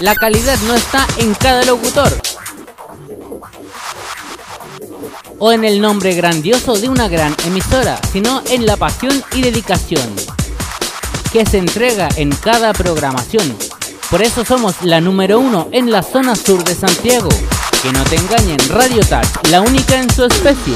La calidad no está en cada locutor o en el nombre grandioso de una gran emisora, sino en la pasión y dedicación que se entrega en cada programación. Por eso somos la número uno en la zona sur de Santiago. Que no te engañen, Radio Touch, la única en su especie.